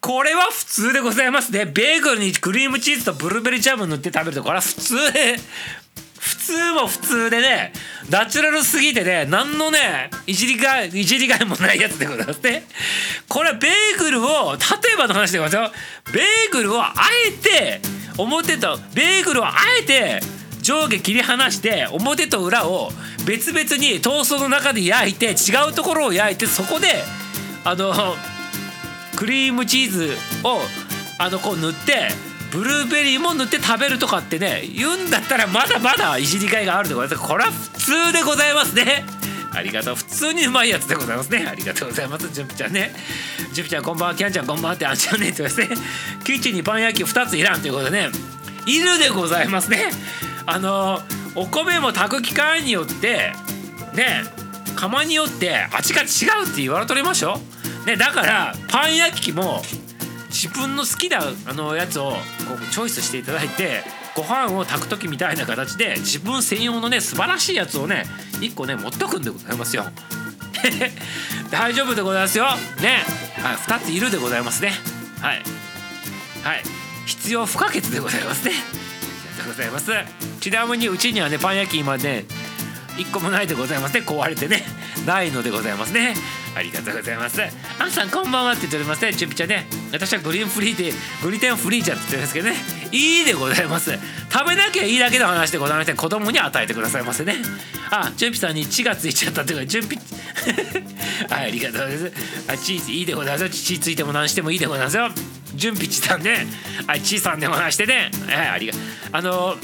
これは普通でございますね。ベーグルにクリームチーズとブルーベリージャム塗って食べるとこれは普通。で普通も普通でねナチュラルすぎてね何のねいじりがいいじりがいもないやつでございますね。これはベーグルを例えばの話でございますよ。ベーグルをあえて表とベーグルをあえて上下切り離して表と裏を別々にトーストの中で焼いて違うところを焼いてそこであのクリームチーズをあのこう塗ってブルーベリーも塗って食べるとかってね言うんだったらまだまだいじりがいがあるでございますこれは普通でございますね。ありがとう。普通にうまいやつでございますね。ありがとうございます。じゅんぴちゃんね。じゅんぴちゃんこんばんはキャンちゃんこんばんはってあんちゃんねって言われてキッチンにパン焼き2ついらんということでねいるでございますね。あのお米も炊く機械によってね釜によって味が違うって言われとりましょねだからパン焼き器も自分の好きなあのやつをこうチョイスしていただいてご飯を炊く時みたいな形で自分専用のね素晴らしいやつをね1個ね持っとくんでございますよ。大丈夫でございますよ。ね、はい、2ついるでございますね。はい。はい。必要不可欠でございますね。ありがとうございます。ちなみにうちにはねパン焼き今ね1個もないでございますね。壊れてね。ないのでございますね。ありがとうございます。アンさんこんばんはって言っておりますね。チュピチャね。私はグリーンフリーでグリテンフリーじゃって言ってるんですけどね。いいでございます。食べなきゃいいだけの話でございまして子供に与えてくださいませね。あチュピさんに血がついちゃったっていうかチュピ はいありがとうございます。あチーズいいでございます血ついても何してもいいでございますよ。ジュンピチさんね。はいチーさんでも話してね。はいありがあの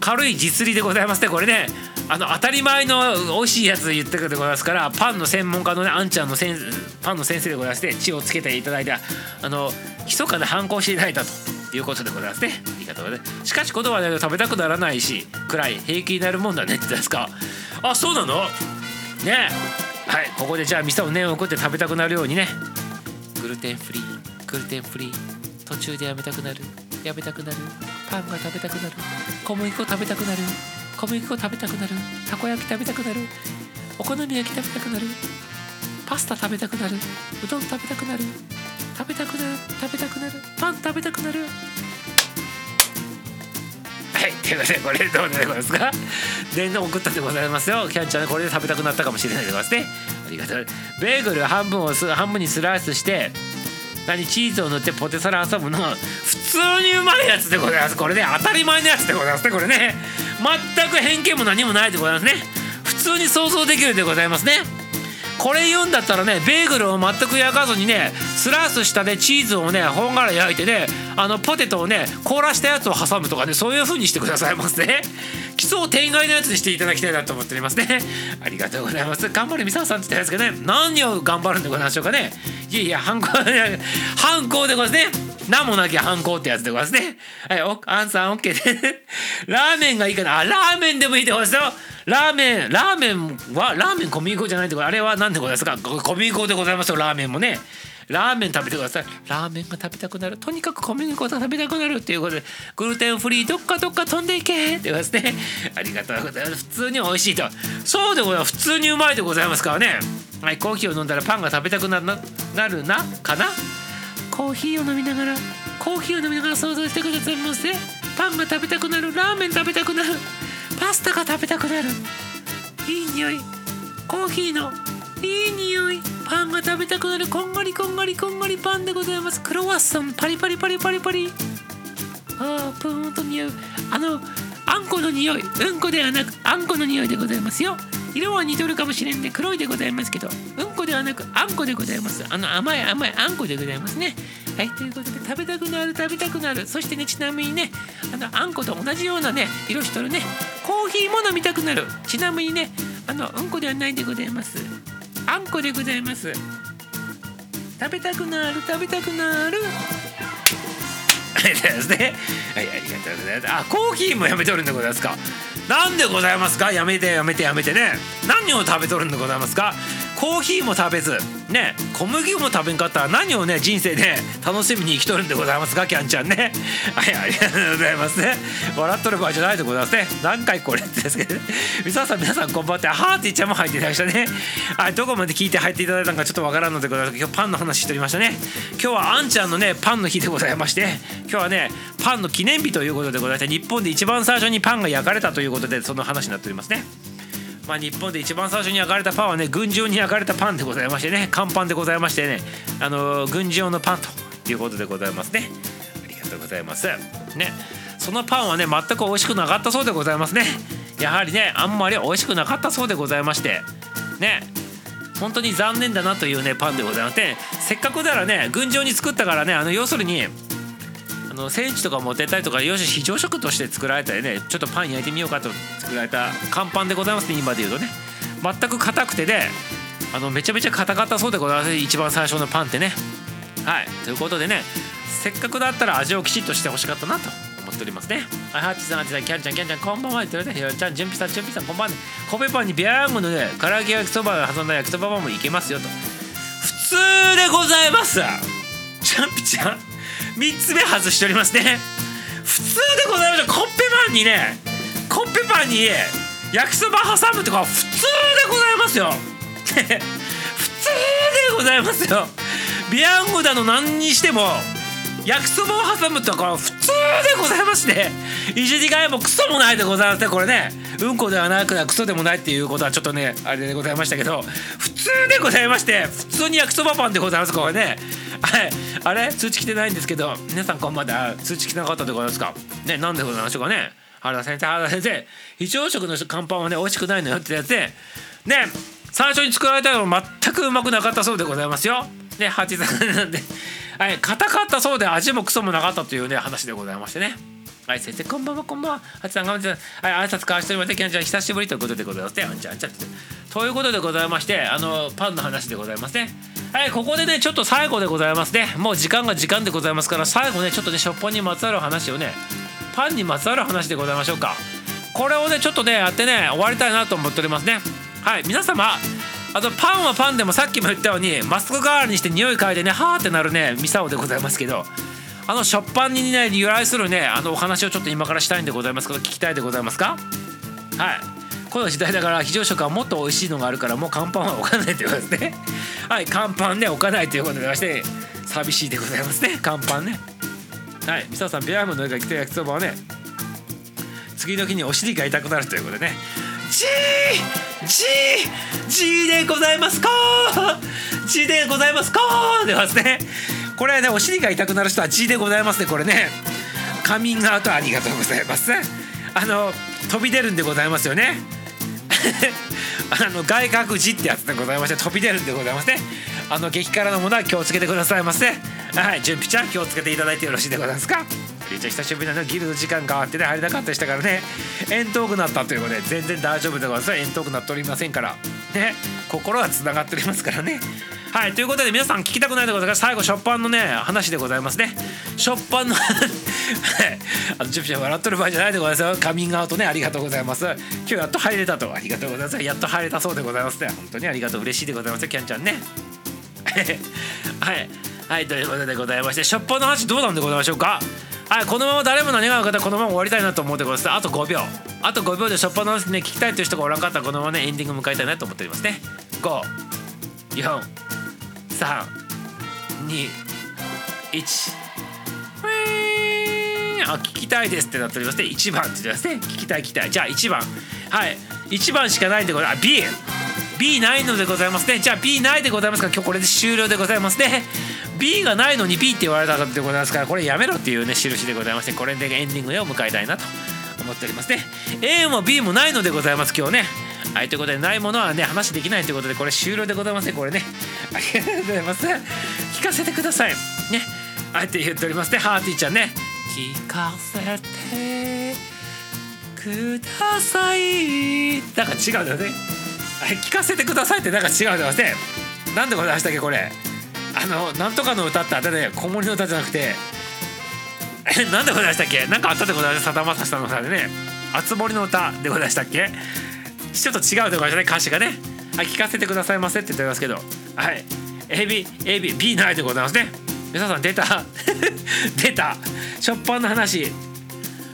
軽い実利でございますねこれね。あの当たり前の美味しいやつ言ってくれでございますからパンの専門家のねあんちゃんのせんパンの先生でございまして血をつけていただいてあの密かな反抗していただいたということでございますね。ありがとうございますしかし言葉で食べたくならないし暗い平気になるもんだねって言ったんですか。あそうなの？ね。はいここでじゃあ店を念を送って食べたくなるようにね。グルテンフリーグルテンフリー。途中でやめたくなる。やめたくなる。パンが食べたくなる。小麦粉食べたくなる。小麦粉食べたくなる。たこ焼き食べたくなる。お好み焼き食べたくなる。パスタ食べたくなる。うどん食べたくなる。食べたくなる。食べたくなる。パン食べたくなる。はい。ということでこれどうでございますか？電動送ったでございますよ。キャンちゃんこれで食べたくなったかもしれないでございますね。ありがとう。ベーグル半分をす半分にスライスして何チーズを塗ってポテサラ遊ぶの普通にうまいやつでございます。これね当たり前のやつでございますね。これね。全く偏見も何もないでございますね。普通に想像できるでございますね。これ言うんだったらねベーグルを全く焼かずにねスライスしたねチーズをねほんがら焼いてねあのポテトをね凍らしたやつを挟むとかねそういう風にしてくださいますね。奇想天外のやつにしていただきたいなと思っておりますね。ありがとうございます。頑張れミサさんって言ったんですけどね何を頑張るんでございましょうかね。いやいや反抗 反抗でございますね。名もなき反抗ってやつでございますね。はい、お、アンさん OK で。ラーメンがいいかな。あ、ラーメンでもいいでございますよ。ラーメン、ラーメンは、ラーメン小麦粉じゃないってあれは何でございますか？小麦粉でございますよ、ラーメンもね。ラーメン食べてください。ラーメンが食べたくなる。とにかく小麦粉が食べたくなるっていうことで、グルテンフリーどっかどっか飛んでいけって言いますね。ありがとうございます。普通に美味しいと。そうでございます。普通にうまいでございますからね。はい、コーヒーを飲んだらパンが食べたくななるなかな？コーヒーを飲みながらコーヒーを飲みながら想像してくださいませパンが食べたくなる。ラーメン食べたくなる。パスタが食べたくなる。いい匂い。コーヒーの。いい匂い。パンが食べたくなる。こんがりこんがりこんがり。パンでございます。クロワッサン。パリパリパリパリパリ。あープーンと匂う。あのあんこの匂い。うんこではなくあんこの匂いでございますよ。色は似とるかもしれんで黒いでございますけどうんこではなくあんこでございます。あの甘い甘いあんこでございますね。はいということで食べたくなる食べたくなる。そしてねちなみにねあのあんこと同じようなね色しとるねコーヒーも飲みたくなる。ちなみにねあのうんこではないでございます。あんこでございます。食べたくなる食べたくなる。ですね。はいありがとうございます。あコーヒーもやめとるんでございますか。なんでございますか？やめてやめてやめてね。何を食べとるんでございますか？コーヒーも食べず。ね。小麦も食べんかったら何をね人生で 楽しみに生きとるんでございますかキャンちゃんね。はいありがとうございますね。笑っとる場合じゃないでございますね。何回これですけど。ね三沢さん皆さんこんばんはってはーって言っちゃも入っていただきましたね。はいどこまで聞いて入っていただいたのかちょっとわからんのでございます。今日パンの話しておりましたね。今日はあんちゃんのねパンの日でございまして。今日はねパンの記念日ということでございまして日本で一番最初にパンが焼かれたということでその話になっておりますね。まあ、日本で一番最初に焼かれたパンはね軍事用に焼かれたパンでございましてね乾パンでございましてねあの軍事用のパンということでございますね。ありがとうございます。ね。そのパンはね全く美味しくなかったそうでございますね。やはりねあんまり美味しくなかったそうでございまして。ね。本当に残念だなというねパンでございまして、ね、せっかくならね軍事用に作ったからねあの要するにあのセンチとか持ってたりとかよし非常食として作られたりね。ちょっとパン焼いてみようかと作られた乾パンでございますね今で言うとね。全く硬くてねあのめちゃめちゃ硬かったそうでございます一番最初のパンってね。はいということでねせっかくだったら味をきちっとしてほしかったなと思っておりますね。はいハッチさんハッチさんキャンちゃんキャンちゃんこんばんは言ってるね。ひよちゃん準備さん準備さんこんばんは。コペパンにビャーンゴのね唐揚げ焼きそばを挟んだ焼きそばパンもいけますよと。普通でございます。チャンピちゃん。3つ目外しておりますね。普通でございますコッペパンにねコッペパンに焼きそば挟むとか普通でございますよ。普通でございますよ。ビアンゴだの何にしても焼きそばを挟むとか普通でございますねいじりがいもクソもないでございますねこれね。うんこではなくクソでもないっていうことはちょっとねあれでございましたけど普通でございまして普通に焼きそばパンでございますこれね。はい。あれ？通知来てないんですけど皆さんこんばんは。通知来てなかったでございますか？ねなんでございましょうかね。原田先生原田先生。非常食の乾パンはね美味しくないのよってやつでね最初に作られたの全くうまくなかったそうでございますよ。ね八さんなんで。はい硬かったそうで味もクソもなかったというね話でございましてねはい、先生、こんばんは、こんばんは。はちさん、頑張ってはい、挨拶交わしておりまして、きゃんちゃん、久しぶりということでございますね。あんちゃん、あんちゃんって。ということでございまして、あの、パンの話でございますね。はい、ここでね、ちょっと最後でございますね。もう時間が時間でございますから、最後ね、ちょっとね、食パンにまつわる話をね、パンにまつわる話でございましょうか。これをね、ちょっとね、やってね、終わりたいなと思っておりますね。はい、皆様、あとパンはパンでもさっきも言ったようにマスク代わりにして匂い嗅いでねはーってなるねミサオでございますけどあの食パンにね由来するねあのお話をちょっと今からしたいんでございますけど聞きたいでございますか？はい。この時代だから非常食はもっと美味しいのがあるからもう乾パンは置かないということですね。はい。乾パンで置かないということでまして寂しいでございますね。乾パンね。はい。ミサオさんビアムの上が来て焼きそばはね次の日にお尻が痛くなるということでね。じーじーじーでございますか?じーでございますか?でますね。これねお尻が痛くなる人はじーでございますねこれね。カミングアウトありがとうございます。あの飛び出るんでございますよね。あの外角字ってやつでございまして飛び出るんでございますね。あの激辛のものは気をつけてくださいませ。はい準備ちゃん気をつけていただいてよろしいでございますか。めっちゃ久しぶりなのギルド時間変わってね入れなかったでしたからね。遠遠くなったということで全然大丈夫でございます。遠遠くなっておりませんから。ね心はつながっておりますからね。はいということで皆さん聞きたくないでございます。最後食パンのね話でございますね。食パンの はい。あのジュピちゃん笑っとる場合じゃないでございますよ。カミングアウトねありがとうございます。今日やっと入れたと。ありがとうございます。やっと入れたそうでございますね。本当にありがとう。嬉しいでございます。キャンちゃんね。はい。はいということでございまして食パンの話どうなんでございましょうか？はいこのまま誰も何が分かったらこのまま終わりたいなと思ってくださいあと5秒あと5秒でしょっぱな話ね聞きたいという人がおらんかったらこのままねエンディング迎えたいなと思っておりますね。54321あ聞きたいですってなっておりますね。1番って言ってますね。聞きたい聞きたい。じゃあ1番はい。1番しかないんでございます B B ないのでございますね。じゃあ B ないでございますから今日これで終了でございますね。B がないのに B って言われたでございますからこれやめろっていうね印でございましてこれでエンディングを迎えたいなと思っておりますね。A も B もないのでございます今日ね。はいということでないものはね話できないということでこれ終了でございますね。これね。ありがとうございます。聞かせてください。ね。はいって言っておりますね。ハーティーちゃんね。聞かせてください。なんか違うんだよね。聞かせてくださいってなんか違うんだよ。ねなんでございましたっけこれ。あのなんとかの歌ってあれね子守の歌じゃなくてえなんでございましたっけ？なんかあったでございます？さだまさしさんの歌でね「あつ森の歌」でございましたっけ？ちょっと違うでございましたね歌詞がね。はい聞かせてくださいませって言ってますけど。はい。ABABB ないでございますね。皆さん出た。出た。しょっぱんの話。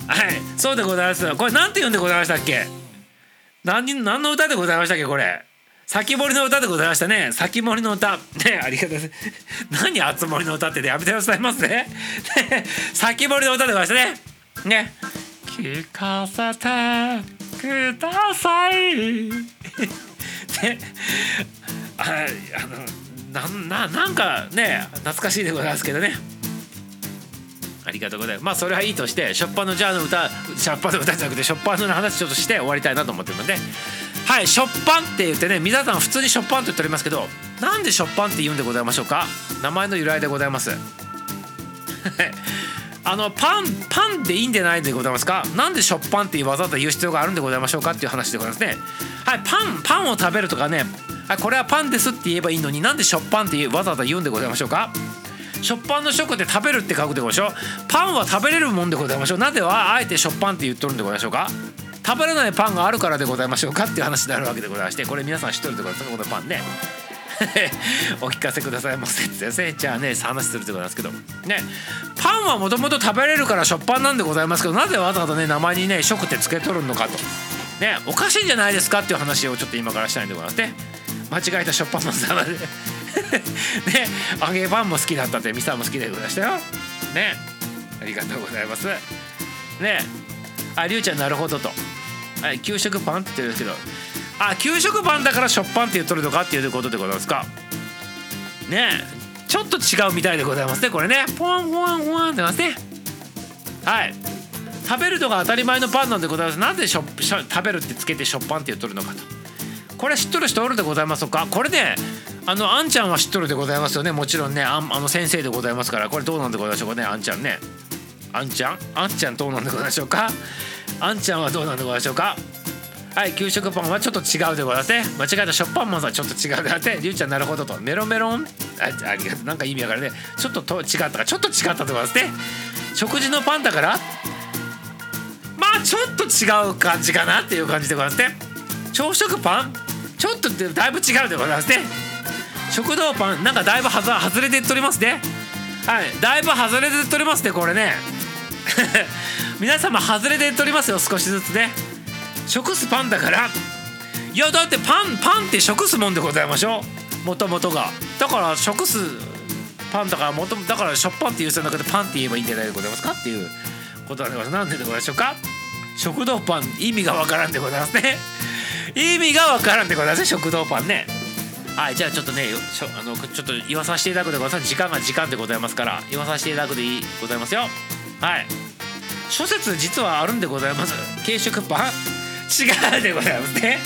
はい。そうでございますこれなんて言うんでございましたっけ？何何の歌でございましたっけこれ先堀の歌でございましたね。先堀の歌。ね、ありがとうございます。何、あつ森の歌ってね、やめてくださいますね。ね先堀の歌でございましたね。ね。聞かせてください。ね。ああの、な、な、なんかね、懐かしいでございますけどね。ありがとうございます。まあそれはいいとして、ショッパーのジャーの歌、ショッパの歌じゃなくて、ショッパーの話ちょっとして終わりたいなと思ってるので、はいショッパンって言ってね皆さん普通にショッパンって言っておりますけどなんでショッパンって言うんでございましょうか？名前の由来でございます。あのパンパンでいいんじゃないでございますか？なんで食パンってわざわざ言う必要があるんでございましょうかっていう話でございますね。はいパンパンを食べるとかね。これはパンですって言えばいいのになんで食パンってわざわざ言うんでございましょうか？食パンの食で食べるって書くでございましょう。パンは食べれるもんでございましょう。なぜはあえて食パンって言っとるんでございましょうか。食べれないパンがあるからでございましょうかっていう話になるわけでございましてこれ皆さん知っとるでございますかこのパンね。お聞かせください。ませですねじゃあね話するってことなんですけど。ね。パンはもともと食べれるから食パンなんでございますけどなぜわざわざね名前にね食ってつけとるのかと。ね。おかしいんじゃないですかっていう話をちょっと今からしたいんでございますね。間違えた食パンもさまで。ね揚げパンも好きだったってミサも好きでございましたよ。ね。ありがとうございます。ね。ありゅうちゃんなるほどと。はい給食パンって言ってるんですけど。あ給食パンだから食パンって言っとるのかっていうことでございますか。ね。ちょっと違うみたいでございますねこれね。ポワンポワンポワンってますね。はい。食べるのが当たり前のパンなんでございます。なんでしょしょ食べるってつけて食パンって言っとるのかと。これ知っとる人おるでございますか。これねあのあんちゃんは知っとるでございますよね。もちろんねあんあの先生でございますから。これどうなんでございましょうかねあんちゃんね。あんちゃん？あんちゃんどうなんでございましょうか？あんちゃんはどうなんでございましょうか？はい給食パンはちょっと違うでございますね。間違えた食パンマンさんちょっと違うであってりゅうちゃんなるほどと。メロメロン？あありがとう。なんか意味わかるね。ちょっとと違ったか。ちょっと違ったでございますね。食事のパンだから？まあちょっと違う感じかなっていう感じでございますね。朝食パン？ちょっとだいぶ違うでございますね。食堂パンなんかだいぶはず外れてとりますね。はいだいぶ外れてとりますねこれね。皆様外れてとりますよ少しずつね。食すパンだから。いやだってパンパンって食すもんでございましょう。もともとが。だから食すパンだからもとだから食パンって言う人の中でパンって言えばいいんじゃないでございますかっていうことなんでございます。なんででございましょうか。食堂パン意味がわからんでございますね。意味がわからんでございますね食堂パンね。はいじゃあちょっとねしょあのちょっと言わさせていただくでございます。時間が時間でございますから言わさせていただくでいいございますよ。はい。諸説実はあるんでございます。軽食パン？違うでございますね。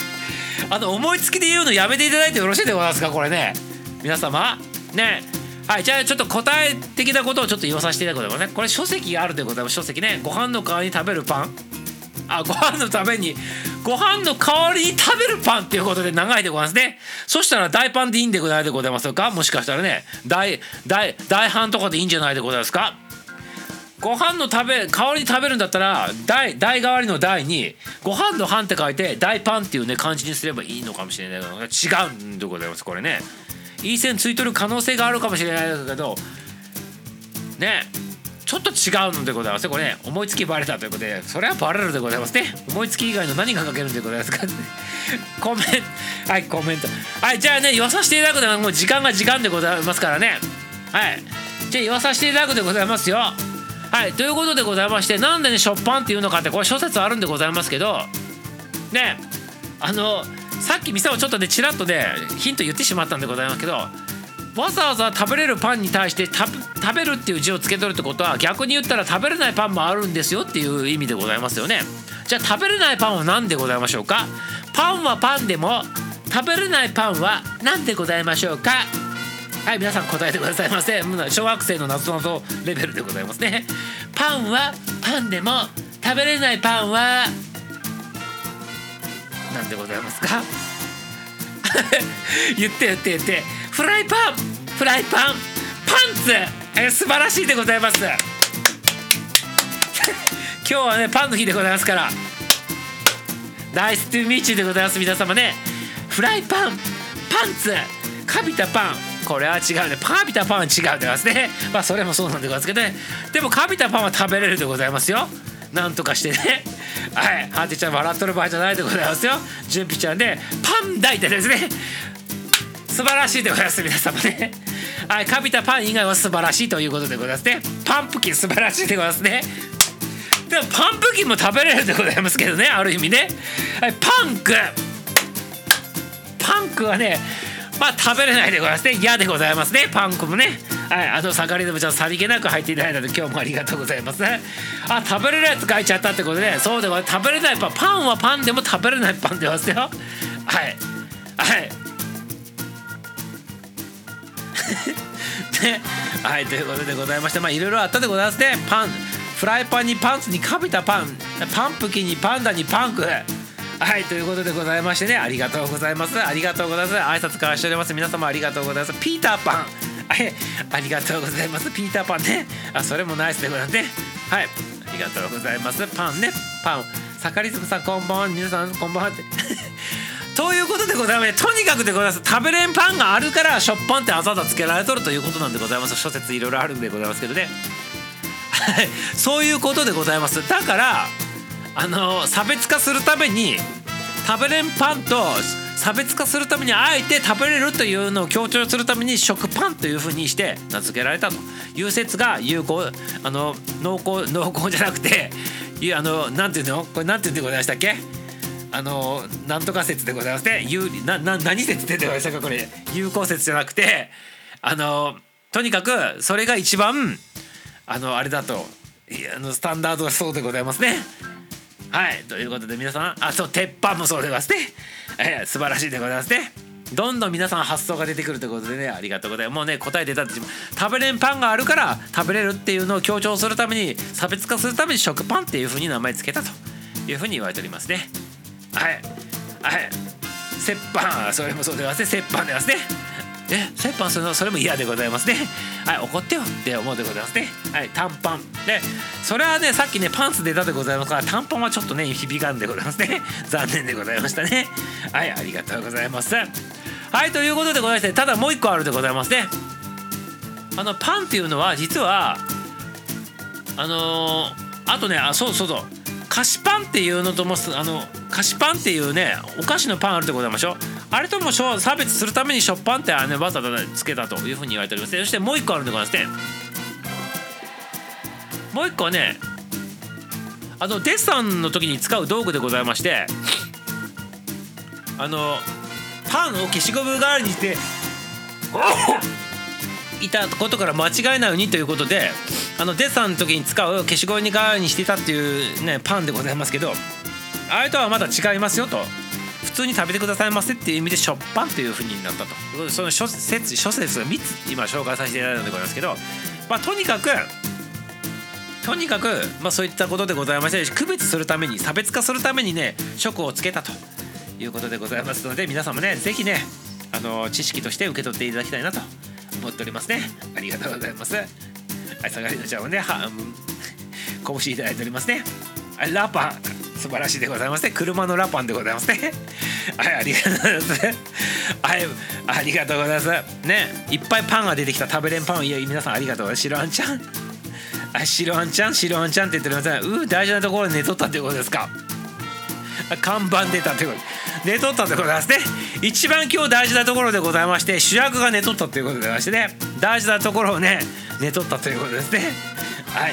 あの思いつきで言うのやめていただいてよろしいでございますか？これね。皆様。ね。はいじゃあちょっと答え的なことをちょっと言わさせていただくでございますね。これ書籍があるでございます。書籍ね。ご飯の代わりに食べるパン。あご飯のためにご飯の代わりに食べるパンっていうことで長いでございますね。そしたら大パンでいいんでございますでございますか？もしかしたらね。大大大半とかでいいんじゃないでございますか？ご飯の食べ代わりに食べるんだったら大大代わりの大にご飯の飯って書いて大パンっていうね漢字にすればいいのかもしれないけど違うんでございますこれね。いい線ついとる可能性があるかもしれないですけどね。ちょっと違うのでございますこれね思いつきバレたということでそれはバレるでございますね。思いつき以外の何が書けるんでございますか コメント。はいコメント。はいじゃあね言わさせていただくのはもう時間が時間でございますからね。はい。じゃあ言わさせていただくでございますよ。はいということでございましてなんでね食パンっていうのかってこれ諸説あるんでございますけどねあのさっき店をちょっとねちらっとねヒント言ってしまったんでございますけどわざわざ食べれるパンに対して食べるっていう字をつけとるってことは逆に言ったら食べれないパンもあるんですよっていう意味でございますよね。じゃあ食べれないパンは何でございましょうか？パンはパンでも食べれないパンは何でございましょうか？はい皆さん答えてくださいませ。小学生の謎々レベルでございますね。パンはパンでも食べれないパンは何でございますか？言って言って言って。フライパンフライパンパンツえ素晴らしいでございます。今日はねパンの日でございますから。ナイストゥミーチューでございます皆様ね。フライパンパンツカビたパン。これは違うね。カビたパンは違うでますね。まあそれもそうなんでございますけどね。でもカビたパンは食べれるでございますよ。なんとかしてね。はい。ハーティちゃん笑っとる場合じゃないでございますよ。準備ちゃんでパン大体ですね。素晴らしいでございます皆様ね。はいカビたパン以外は素晴らしいということでございますね。パンプキン素晴らしいでございますね。でもパンプキンも食べれるでございますけどねある意味ね。はいパンク。パンクはねまあ食べれないでございますね。嫌でございますね。パンクもね。はいあの盛りでもちょっとさりげなく入っていただいたので今日もありがとうございますね。あ食べれるやつ書いちゃったってことでそうでございます。食べれない。パンパンはパンでも食べれないパンでございますよ。はい。はい。はいということでございましてまあいろいろあったでございますね。パンフライパンにパンツにかびたパン。パンプキンにパンダにパンク。はいということでございましてねありがとうございます。ありがとうございます。挨拶交わしております。皆様ありがとうございます。ピーターパン。ありがとうございます。ピーターパンね。あそれもナイスでございますね。はいありがとうございます。パンね。パン。サカリズムさんこんばんは。皆さんこんばんはって。ということでございます。とにかくでございます。食べれんパンがあるからしょっぱんってあざだつけられとるということなんでございます。諸説いろいろあるんでございますけどね。は いそういうことでございます。だからあの差別化するために食べれんパンと差別化するためにあえて食べれるというのを強調するために食パンというふうにして名付けられたという説が有効あの濃厚濃厚じゃなくていうあのなんていうの？これなんて言ってございましたっけ？あのなんとか説でございます。ね有なな何説って言ってましたかこれ有効説じゃなくてあのとにかくそれが一番あのあれだと。いやあのスタンダードそうでございますね。はいということで皆さんあそう鉄板もそうでございますね、えー、素晴らしいでございますね。どんどん皆さん発想が出てくるということでねありがとうございます。もうね答え出たって食べれんパンがあるから食べれるっていうのを強調するために差別化するために食パンっていうふうに名前つけたというふうに言われておりますね。はいはい折半それもそうでございますね折半でございますねね、折半するのそれも嫌でございますね。はい、怒ってよって思うでございますね。はい、短パン。で、それはね、さっきね、パンツ出たでございますから、短パンはちょっとね、響かんでございますね。残念でございましたね。はい、ありがとうございます。はい、ということでございまして、ただもう一個あるでございますね。あの、パンっていうのは、実は、あのー、あとね、あ、そうそうそう。菓子パンっていうのともあの菓子パンっていうねお菓子のパンあるでございましょあれとも差別するために食パンってあのわざわざつけたというふうに言われております。そしてもう一個あるんでございますねもう一個はねあのデッサンの時に使う道具でございましてあのパンを消しゴム代わりにしていたことから間違えないようにということであのデッサンの時に使う消しゴム代わりにしていたっていうねパンでございますけどあれとはまた違いますよと。普通に食べてくださいませっていう意味で食パンというふうになったと。その諸説諸説が3つ今紹介させていただいたんでございますけど、まあ、とにかくとにかく、まあ、そういったことでございまして区別するために差別化するためにね食をつけたということでございますので皆さんもね是非ねあの知識として受け取っていただきたいなと。思っておりますね。ありがとうございます。はい下がりのちゃんもねは拳いただいておりますね。ラパン。素晴らしいでございますね。車のラパンでございますね。はいありがとうございます。はいありがとうございます。ねいっぱいパンが出てきた食べれんパンいや皆さんありがとう。ございます白あんちゃん。あ白あんちゃん？白あんちゃんって言ってくださいうー大事なところで寝とったってことですか。看板出たってこと。寝とったってことですね。一番今日大事なところでございまして主役が寝とったということでございましてね。大事なところをね寝とったということですね。はい。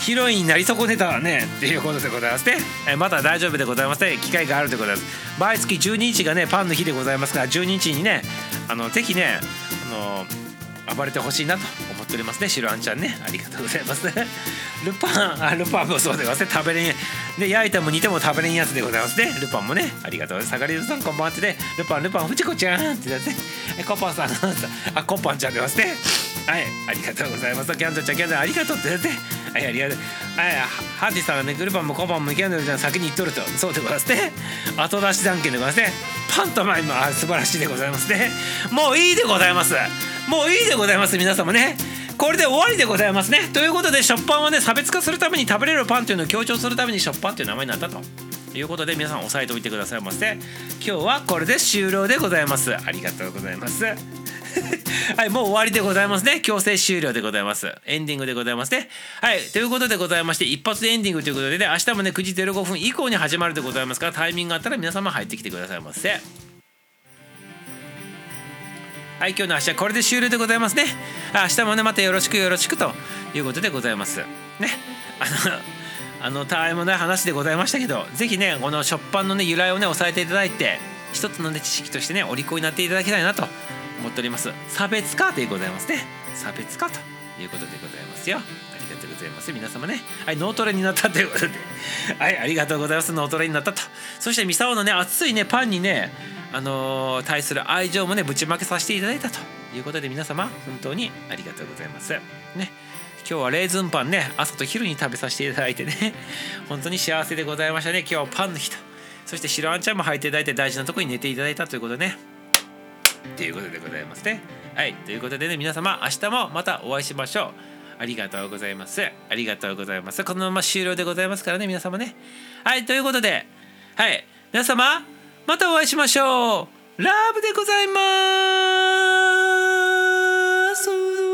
ヒロインになり損ねたねっていうことでございますね、えまだ大丈夫でございますね機会があるでございます。毎月12日がねパンの日でございますから12日にねあのぜひねあの暴れてほしいなと思っておりますね。白あんちゃんね。ありがとうございます ルパン。あルパンもそうでございますね食べれんで焼いても煮ても食べれんやつでございますね。ルパンもね。ありがとうございます。サガリズさんこんばんはってね。ルパンルパンフチコちゃんってやって。コパンさん。あコパンちゃんでますね。はい。ありがとうございます。キャンドちゃんキャンドありがとうってやって。はいありがとう。はいハーティさんがねルパンもコパンもキャンドルちゃん。先に言っとると。そうでございますね。後出しじゃんけんでございますね。パンとマイムあ素晴らしいでございますね。もういいでございます。もういいでございます皆様ね。これで終わりでございますね。ということで食パンはね差別化するために食べれるパンというのを強調するために食パンという名前になったと。いうことで皆さん押さえておいてくださいませ今日はこれで終了でございます。ありがとうございます。はいもう終わりでございますね。強制終了でございます。エンディングでございますね。はいということでございまして一発エンディングということでね明日もね9時05分以降に始まるでございますからタイミングがあったら皆様入ってきてくださいませ。はい今日の明日これで終了でございますね。明日もねまたよろしくよろしくということでございます。ね。あのあのたわいもない話でございましたけど是非ねこの食パンのね由来をね押さえていただいて一つのね知識としてねお利口になっていただきたいなと思っております。差別化でございますね。差別化ということでございますよ。います皆様ね。はい脳トレになったということで。はいありがとうございます。脳トレになったと。そしてミサオのね熱いねパンにねあのー対する愛情もねぶちまけさせていただいたと。いうことで皆様本当にありがとうございます。ね。今日はレーズンパンね朝と昼に食べさせていただいてね。本当に幸せでございましたね。今日はパンの日と。そして白あんちゃんも入っていただいて大事なとこに寝ていただいたということでね。ということでございますね。はいということでね皆様明日もまたお会いしましょう。ありがとうございます。ありがとうございます。このまま終了でございますからね、皆様ね。はい、ということで、はい、皆様、またお会いしましょう。ラブでございます。